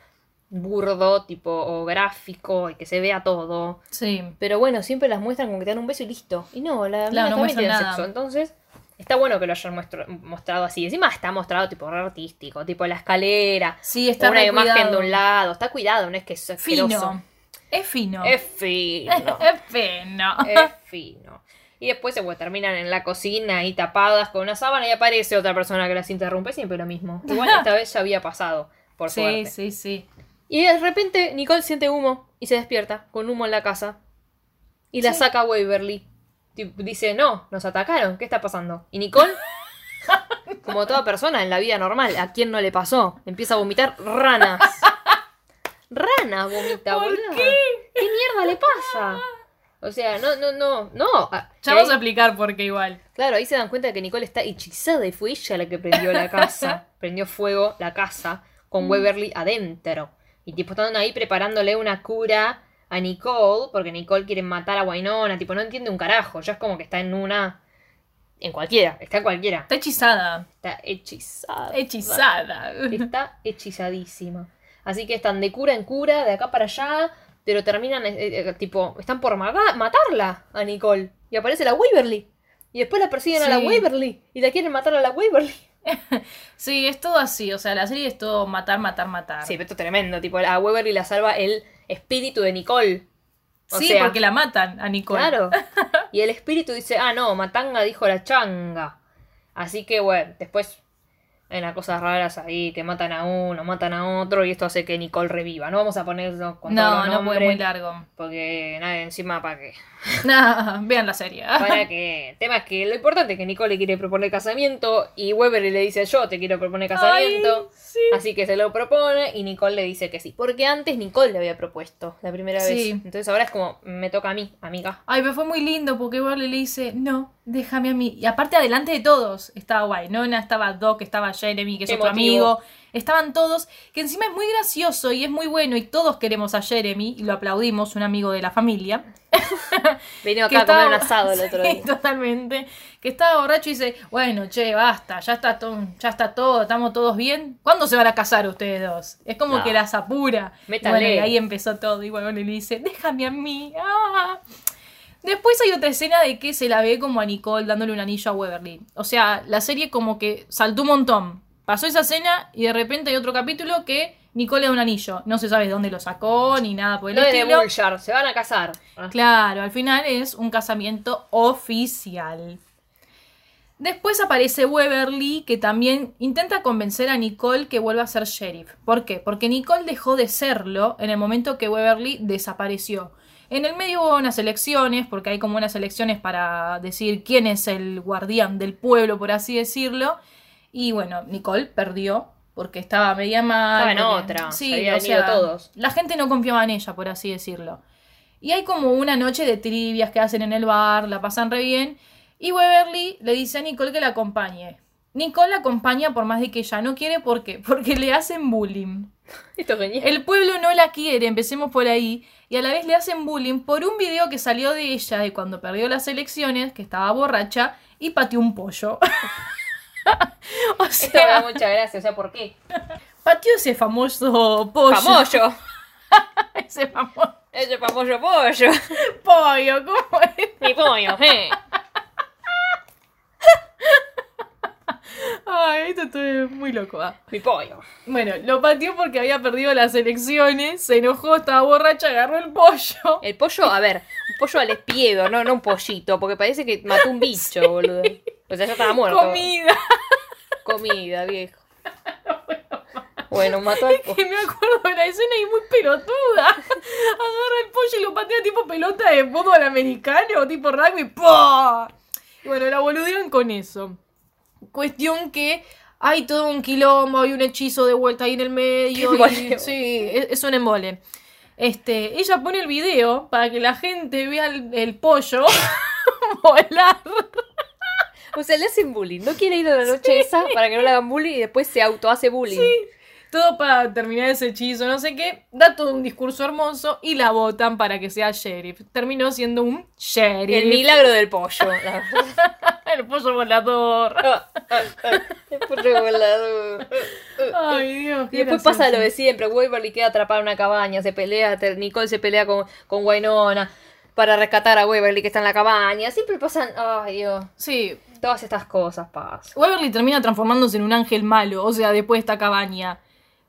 burdo, tipo, o gráfico, y que se vea todo. Sí. Pero bueno, siempre las muestran como que te dan un beso y listo. Y no, la Claro, no muestran nada. sexo. Entonces, está bueno que lo hayan muestro- mostrado así. Encima está mostrado tipo re artístico, tipo la escalera, Sí, está una imagen cuidado. de un lado. Está cuidado, no es que es asqueroso. Fino. Es fino. Es fino. *laughs* Es fino. es fino. Y después se pues, terminan en la cocina ahí tapadas con una sábana y aparece otra persona que las interrumpe. Siempre lo mismo. Igual esta *laughs* vez ya había pasado, por Sí, suerte. sí, sí. Y de repente Nicole siente humo y se despierta con humo en la casa. Y la Sí. saca Waverly. Dice, no, nos atacaron, ¿qué está pasando? Y Nicole *laughs* Como toda persona en la vida normal. ¿A quién no le pasó? Empieza a vomitar ranas. Ranas vomita, ¿Por boluda. qué? ¿Qué mierda le pasa? O sea, no, no, no, no. Ah, Ya vamos a explicar por qué igual. Claro, ahí se dan cuenta de que Nicole está hechizada y fue ella la que prendió la casa. *laughs* prendió fuego la casa con Mm. Weberly adentro. Y tipo están ahí preparándole una cura a Nicole, porque Nicole quiere matar a Wynonna, tipo no entiende un carajo, ya es como que está en una... En cualquiera, está en cualquiera. Está hechizada. Está hechizada. Hechizada. Está hechizadísima. Así que están de cura en cura, de acá para allá, pero terminan, eh, eh, tipo, están por matarla a Nicole. Y aparece la Waverly. Y después la persiguen a la. Waverly. Y la quieren matar a la Waverly. *laughs* Sí, es todo así. O sea, la serie es todo matar, matar, matar. Sí, pero esto es tremendo. Tipo, a Waverly la salva el espíritu de Nicole. O Sí, sea, porque la matan a Nicole. Claro. *laughs* Y el espíritu dice, ah, no, Matanga dijo la changa. Así que, bueno, después hay unas cosas raras ahí, que matan a uno, matan a otro, y esto hace que Nicole reviva. No vamos a ponerlo con todos No, los no puede nombres, muy largo. Porque, nada, encima, ¿para qué? *laughs* No, vean la serie. *laughs* Para que... El tema es que lo importante es que Nicole le quiere proponer casamiento, y Weber le dice, yo te quiero proponer casamiento. Ay, sí. Así que se lo propone y Nicole le dice que sí. Porque antes Nicole le había propuesto la primera Sí. vez. Entonces ahora es como, me toca a mí, amiga. Ay, pero fue muy lindo porque Barley le dice, no, déjame a mí. Y aparte, adelante de todos, estaba Wynonna, estaba Doc, estaba Jeremy, que es Qué otro amigo. Estaban todos, que encima es muy gracioso y es muy bueno y todos queremos a Jeremy y lo aplaudimos, un amigo de la familia. *laughs* Vino acá a comer un estaba- asado el otro *laughs* Sí, día. totalmente. Que estaba borracho y dice, bueno, che, basta, ya está todo, ya está todo, estamos todos bien. ¿Cuándo se van a casar ustedes dos? Es como No. que las apura. Métale. Bueno, y ahí empezó todo. Y bueno, le dice, déjame a mí. ah". Después hay otra escena de que se la ve como a Nicole dándole un anillo a Weberly. O sea, la serie como que saltó un montón. Pasó esa escena y de repente hay otro capítulo que Nicole le da un anillo. No se sabe de dónde lo sacó ni nada por el No de estilo. Bullshard, se van a casar. Ah, Claro, al final es un casamiento oficial. Después aparece Weberly, que también intenta convencer a Nicole que vuelva a ser sheriff. ¿Por qué? Porque Nicole dejó de serlo en el momento que Weberly desapareció. En el medio hubo unas elecciones, porque hay como unas elecciones para decir quién es el guardián del pueblo, por así decirlo. Y bueno, Nicole perdió porque estaba media mal. Estaba en porque- otra, Sí, se habían o ido sea, todos. la gente no confiaba en ella, por así decirlo. Y hay como una noche de trivias que hacen en el bar, la pasan re bien. Y Weberly le dice a Nicole que la acompañe. Nicole la acompaña por más de que ella no quiere, ¿por qué? *laughs* Porque le hacen bullying. *laughs* Esto es genial. El pueblo no la quiere, empecemos por ahí. Y a la vez le hacen bullying por un video que salió de ella de cuando perdió las elecciones, que estaba borracha, y pateó un pollo. *laughs* o Esto me da sea, mucha gracia, o sea, ¿por qué? pateó ese famoso pollo. Famollo. *laughs* Ese famoso Ese famoso pollo. pollo, ¿cómo es? Mi pollo, eh. Ay, esto estoy muy loco. ah. Mi pollo. Bueno, lo pateó porque había perdido las elecciones, se enojó, estaba borracha, agarró el pollo. El pollo, a ver, un pollo al espiedo, no, no un pollito, porque parece que mató un bicho, boludo. O sea, ya estaba muerto. Comida. Comida, viejo. *laughs* Bueno, mató al pollo. Que me acuerdo de la escena y muy pelotuda. Agarra el pollo y lo patea tipo pelota de fútbol americano, tipo rugby. ¡pah! Y bueno, la boludean con eso. Cuestión que hay todo un quilombo, hay un hechizo de vuelta ahí en el medio. *laughs* Y- sí, es, es un embole. Este, ella pone el video para que la gente vea el, el pollo *laughs* volar. O sea, le hacen bullying. No quiere ir a la noche esa para que no le hagan bullying y después se auto hace bullying. Todo para terminar ese hechizo, no sé qué. Da todo un discurso hermoso y la votan para que sea sheriff. Terminó siendo un sheriff. El milagro del pollo. la verdad. *laughs* El pollo volador. El pollo volador. Ay, Dios. Y después pasa lo de siempre. Waverly queda atrapada en una cabaña, se pelea, Nicole se pelea con, con Wynonna para rescatar a Waverly que está en la cabaña. Siempre pasan, ay Dios, Sí. todas estas cosas pasan. Waverly termina transformándose en un ángel malo, o sea, después de esta cabaña.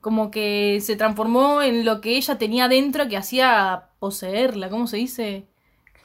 Como que se transformó en lo que ella tenía dentro que hacía poseerla, ¿cómo se dice?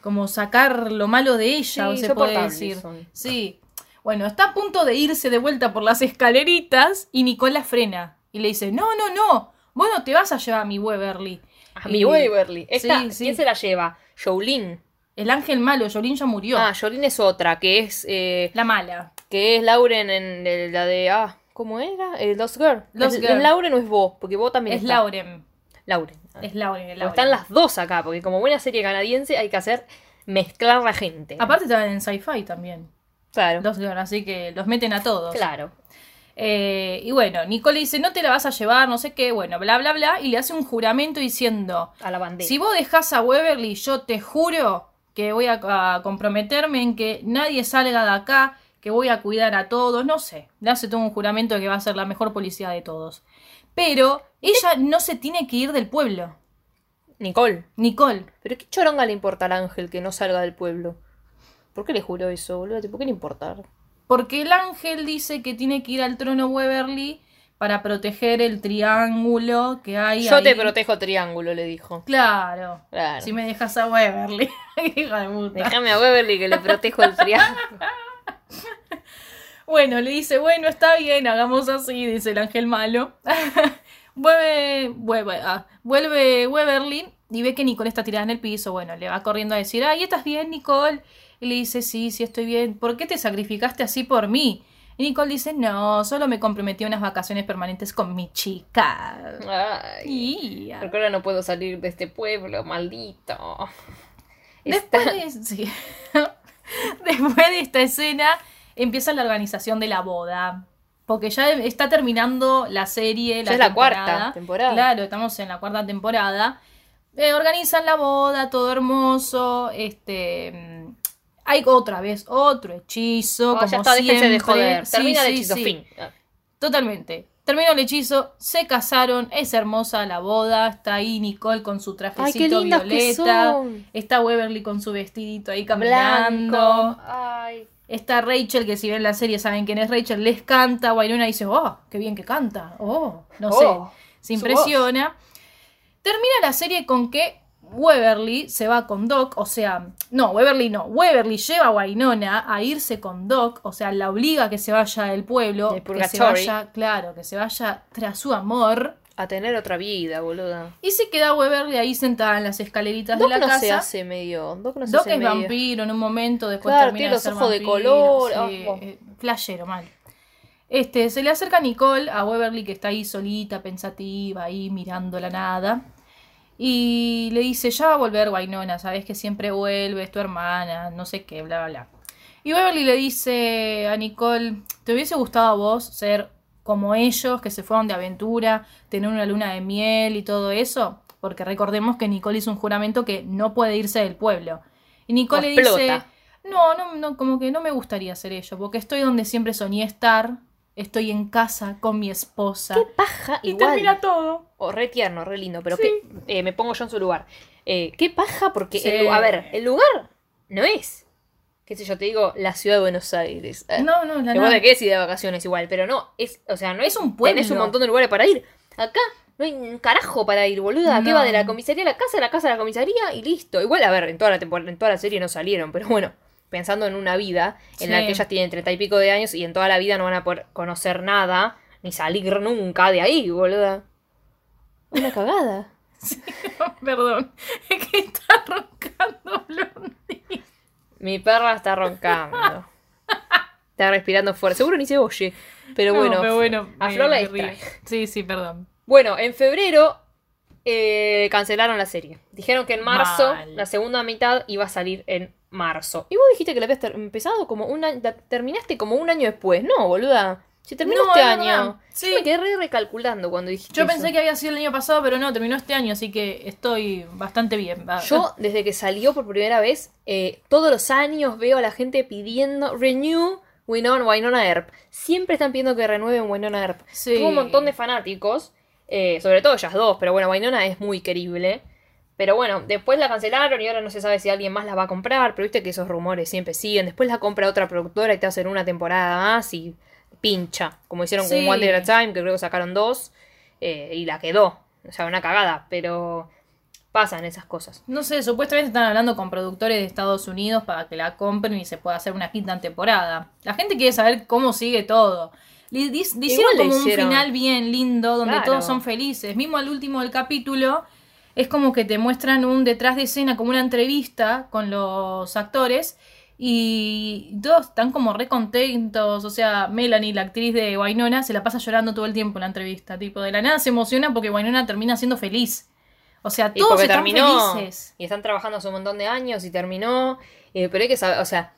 Como sacar lo malo de ella, Sí, o se puede decir. son. Sí. Bueno, está a punto de irse de vuelta por las escaleritas y Nicole la frena. Y le dice, no, no, no, vos no te vas a llevar a mi Waverly. A mi Waverly. Esta, Sí, sí. ¿Quién se la lleva? Jolene. El ángel malo, Jolene ya murió. Ah, Jolene es otra, que es... eh, La mala. que es Lauren en el- la de. Ah, ¿cómo era? Eh, Lost Girl. Lost ¿Es, Girl. ¿Es Lauren o es vos? Porque vos también Es está. Lauren. Lauren. Es Lauren. están las dos acá, porque como buena serie canadiense hay que hacer mezclar la gente. Aparte estaban en sci-fi también. claro. Los Girl, así que los meten a todos. Claro. Eh, y bueno, Nicole dice, no te la vas a llevar, no sé qué, bueno, bla, bla, bla, y le hace un juramento diciendo, A la bandera. si vos dejás a Weberly, yo te juro que voy a, a comprometerme en que nadie salga de acá, que voy a cuidar a todos, no sé, le hace todo un juramento de que va a ser la mejor policía de todos. Pero ella no se tiene que ir del pueblo, Nicole. Nicole. Pero qué choronga le importa al ángel que no salga del pueblo. ¿Por qué le juró eso, boludo? ¿Por qué le importa? Porque el ángel dice que tiene que ir al trono Weberly para proteger el triángulo que hay Yo te protejo triángulo, le dijo. Claro. Claro. Si me dejas a Weberly. *laughs* Hija de puta. Déjame a Weberly que le protejo el triángulo. *laughs* *laughs* Bueno, le dice, bueno, está bien, hagamos así, dice el ángel malo. *laughs* vuelve, vuelve, ah, vuelve Weberly y ve que Nicole está tirada en el piso. Bueno, le va corriendo a decir, ay, ¿estás bien, Nicole? Y le dice, sí, sí, estoy bien. ¿Por qué te sacrificaste así por mí? Y Nicole dice, no, solo me comprometí a unas vacaciones permanentes con mi chica. Ay. Porque ahora no puedo salir de este pueblo, maldito. Después Está- de, sí. *laughs* *laughs* Después de esta escena empieza la organización de la boda. Porque ya está terminando la serie. Ya es la cuarta temporada. Claro, estamos en la cuarta temporada. Eh, organizan la boda, todo hermoso. Este. mm, Hay otra vez otro hechizo. Oh, como ya está, de joder. Sí, Termina el hechizo, sí. fin. Ah. Totalmente. Terminó el hechizo, se casaron, es hermosa la boda, está ahí Nicole con su trajecito violeta, está Weberly con su vestidito ahí caminando, Ay. está Rachel, que si ven la serie saben quién es Rachel, les canta, Wynonna dice, oh, qué bien que canta, oh, no Oh, sé, su se impresiona. Termina la serie con que Weberly se va con Doc, o sea, no, Weberly no, Weberly lleva a Wynonna a irse con Doc, o sea, la obliga a que se vaya del pueblo, que se vaya, claro, que se vaya tras su amor. A tener otra vida, boluda. Y se queda Weberly ahí sentada en las escaleritas Doc de la no casa. se hace medio. Doc no se Doc hace es medio. vampiro en un momento, después Claro, termina tiene de los ser ojos de color, sí, oh, eh, flashero, mal. Este, se le acerca Nicole a Weberly que está ahí solita, pensativa, ahí mirando la nada. Y le dice, ya va a volver Wynonna, sabes que siempre vuelve, es tu hermana, no sé qué, bla, bla, bla. Y Beverly le dice a Nicole, ¿te hubiese gustado a vos ser como ellos, que se fueron de aventura, tener una luna de miel y todo eso? Porque recordemos que Nicole hizo un juramento que no puede irse del pueblo. Y Nicole le dice, no, no, no, como que no me gustaría hacer ello, porque estoy donde siempre soñé estar, estoy en casa con mi esposa. Qué paja, y igual. termina todo. O re tierno, re lindo, pero Sí. que eh, me pongo yo en su lugar. Eh, qué paja, porque, Sí. el a ver, el lugar no es, qué sé yo, te digo, la ciudad de Buenos Aires. Eh, No, no, la que nada. te quedes ir de vacaciones igual, pero no, es, o sea, no es, Es un pueblo. Tenés un montón de lugares para ir. Acá no hay un carajo para ir, boluda. ¿Qué No. va de la comisaría a la casa, de la casa a la comisaría y listo? Igual, a ver, en toda la temporada, en toda la serie no salieron, pero bueno, pensando en una vida en la Sí. que ellas tienen treinta y pico de años y en toda la vida no van a poder conocer nada, ni salir nunca de ahí, boluda. Una cagada. *laughs* Perdón, es que está roncando Blondie. Mi perra está roncando. Está respirando fuerte. Seguro ni se oye. Pero No, bueno, pero bueno, a Flor la distrae. Sí, sí, perdón. Bueno, en febrero eh, cancelaron la serie. Dijeron que en marzo, Mal. la segunda mitad iba a salir en marzo. Y vos dijiste que la habías ter- empezado como un año, terminaste como un año después. No, boluda. Si terminó No, este es año. Sí. Yo me quedé re recalculando cuando dijiste Yo eso. pensé que había sido el año pasado, pero no, terminó este año, así que estoy bastante bien. Yo, desde que salió por primera vez, eh, todos los años veo a la gente pidiendo Renew Winona, Winona Earp. Siempre están pidiendo que renueven Winona Earp. Sí. Tuvo un montón de fanáticos, eh, sobre todo ellas dos, pero bueno, Winona es muy querible. Pero bueno, después la cancelaron y ahora no se sabe si alguien más la va a comprar, pero viste que esos rumores siempre siguen. Después la compra otra productora y te hacen una temporada más y pincha, como hicieron Sí. con One Day at a Time, que creo que sacaron dos, eh, y la quedó. O sea, una cagada, pero pasan esas cosas. No sé, supuestamente están hablando con productores de Estados Unidos para que la compren y se pueda hacer una quinta temporada. La gente quiere saber cómo sigue todo. Le hicieron como hicieron. un final bien lindo, donde Claro. todos son felices. Mismo al último del capítulo, es como que te muestran un detrás de escena, como una entrevista con los actores. Y todos están como re contentos. O sea, Melanie, la actriz de Wynonna, se la pasa llorando todo el tiempo en la entrevista. Tipo, de la nada se emociona porque Wynonna termina siendo feliz. O sea, Y todos están terminó. felices. Y están trabajando hace un montón de años y terminó. eh, pero hay que saber, o sea,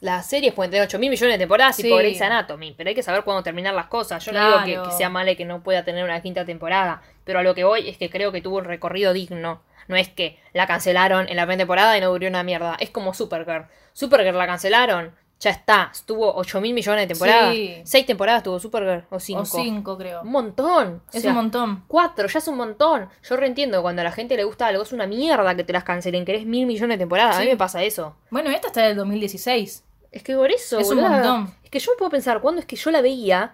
las series pueden tener 8 mil millones de temporadas Sí. tipo Grey's Anatomy. Pero hay que saber cuándo terminar las cosas. Yo no digo que sea malo y que no pueda tener una quinta temporada. Pero a lo que voy es que creo que tuvo un recorrido digno. No es que la cancelaron en la primera temporada y no duró una mierda. Es como Supergirl. Supergirl la cancelaron. Ya está. Estuvo 8 mil millones de temporadas. Sí. 6 temporadas tuvo Supergirl. O 5. O cinco, creo. Un montón. O Es sea, un montón. Cuatro, ya es un montón. Yo reentiendo cuando a la gente le gusta algo, es una mierda que te las cancelen, querés mil millones de temporadas. A mí me pasa eso. Bueno, esta está del 2016. Es que por eso, Es un montón. Es que yo me puedo pensar, cuando es que yo la veía?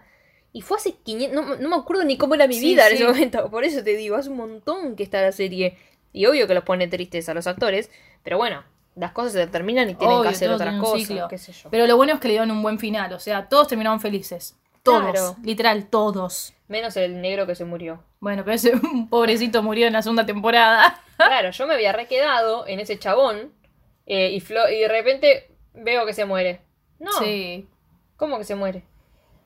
Y fue hace 500. No, no me acuerdo ni cómo era mi Sí, vida en sí. ese momento. Por eso te digo, hace un montón que está la serie. Y obvio que los pone tristes a los actores. Pero bueno, las cosas se terminan y tienen Obvio, que hacer otras cosas. ciclo. Qué sé yo. Pero lo bueno es que le dieron un buen final. O sea, todos terminaron felices. Todos. Claro. Literal, todos. Menos el negro que se murió. Bueno, pero ese *laughs* pobrecito murió en la segunda temporada. *laughs* Claro, yo me había requedado en ese chabón. eh, y, Flo- y de repente veo que se muere. No. Sí. ¿Cómo que se muere?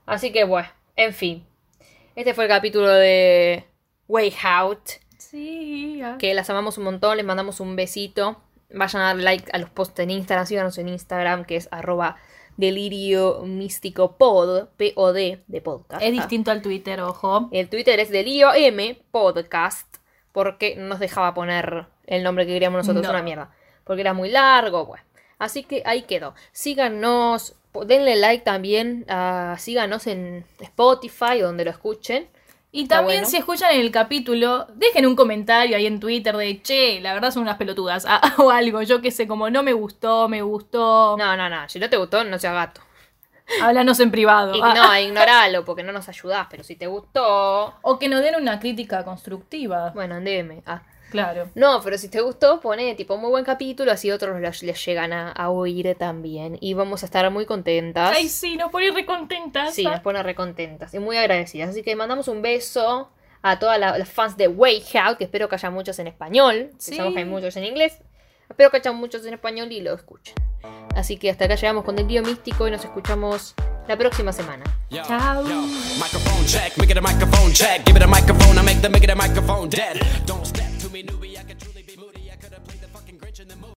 Así que bueno, en fin. Este fue el capítulo de Way Out. Sí. ah. Que las amamos un montón, les mandamos un besito. Vayan a dar like a los posts en Instagram, síganos en Instagram, que es arroba delirio místico pod, P-O-D de podcast. Es distinto al Twitter, ojo. El Twitter es delirio M podcast, porque no nos dejaba poner el nombre que queríamos nosotros, No. una mierda. Porque era muy largo, bueno. Así que ahí quedó. Síganos, denle like también, síganos en Spotify, donde lo escuchen. Y Está también bueno. si escuchan el capítulo, dejen un comentario ahí en Twitter de, che, la verdad son unas pelotudas. *laughs* ah, o algo, yo que sé, como no me gustó, me gustó. No, no, no, si no te gustó, no seas gato. Háblanos en privado. Y, Ah, no, ignoralo, porque no nos ayudás, pero si te gustó, O que nos den una crítica constructiva. bueno, andeme. Ah. Claro. No, pero si te gustó, pone tipo muy buen capítulo, así otros les llegan a, a oír también. Y vamos a estar muy contentas. Ay, sí, nos pone re contentas. Sí, nos pone recontentas y muy agradecidas. Así que mandamos un beso a todas la- las fans de Way Out, que espero que haya muchos en español. Sí. Sabemos que hay muchos en inglés. Espero que haya muchos en español y lo escuchen. Así que hasta acá llegamos con el lío místico y nos escuchamos la próxima semana. Yo, yo, me newbie, I can truly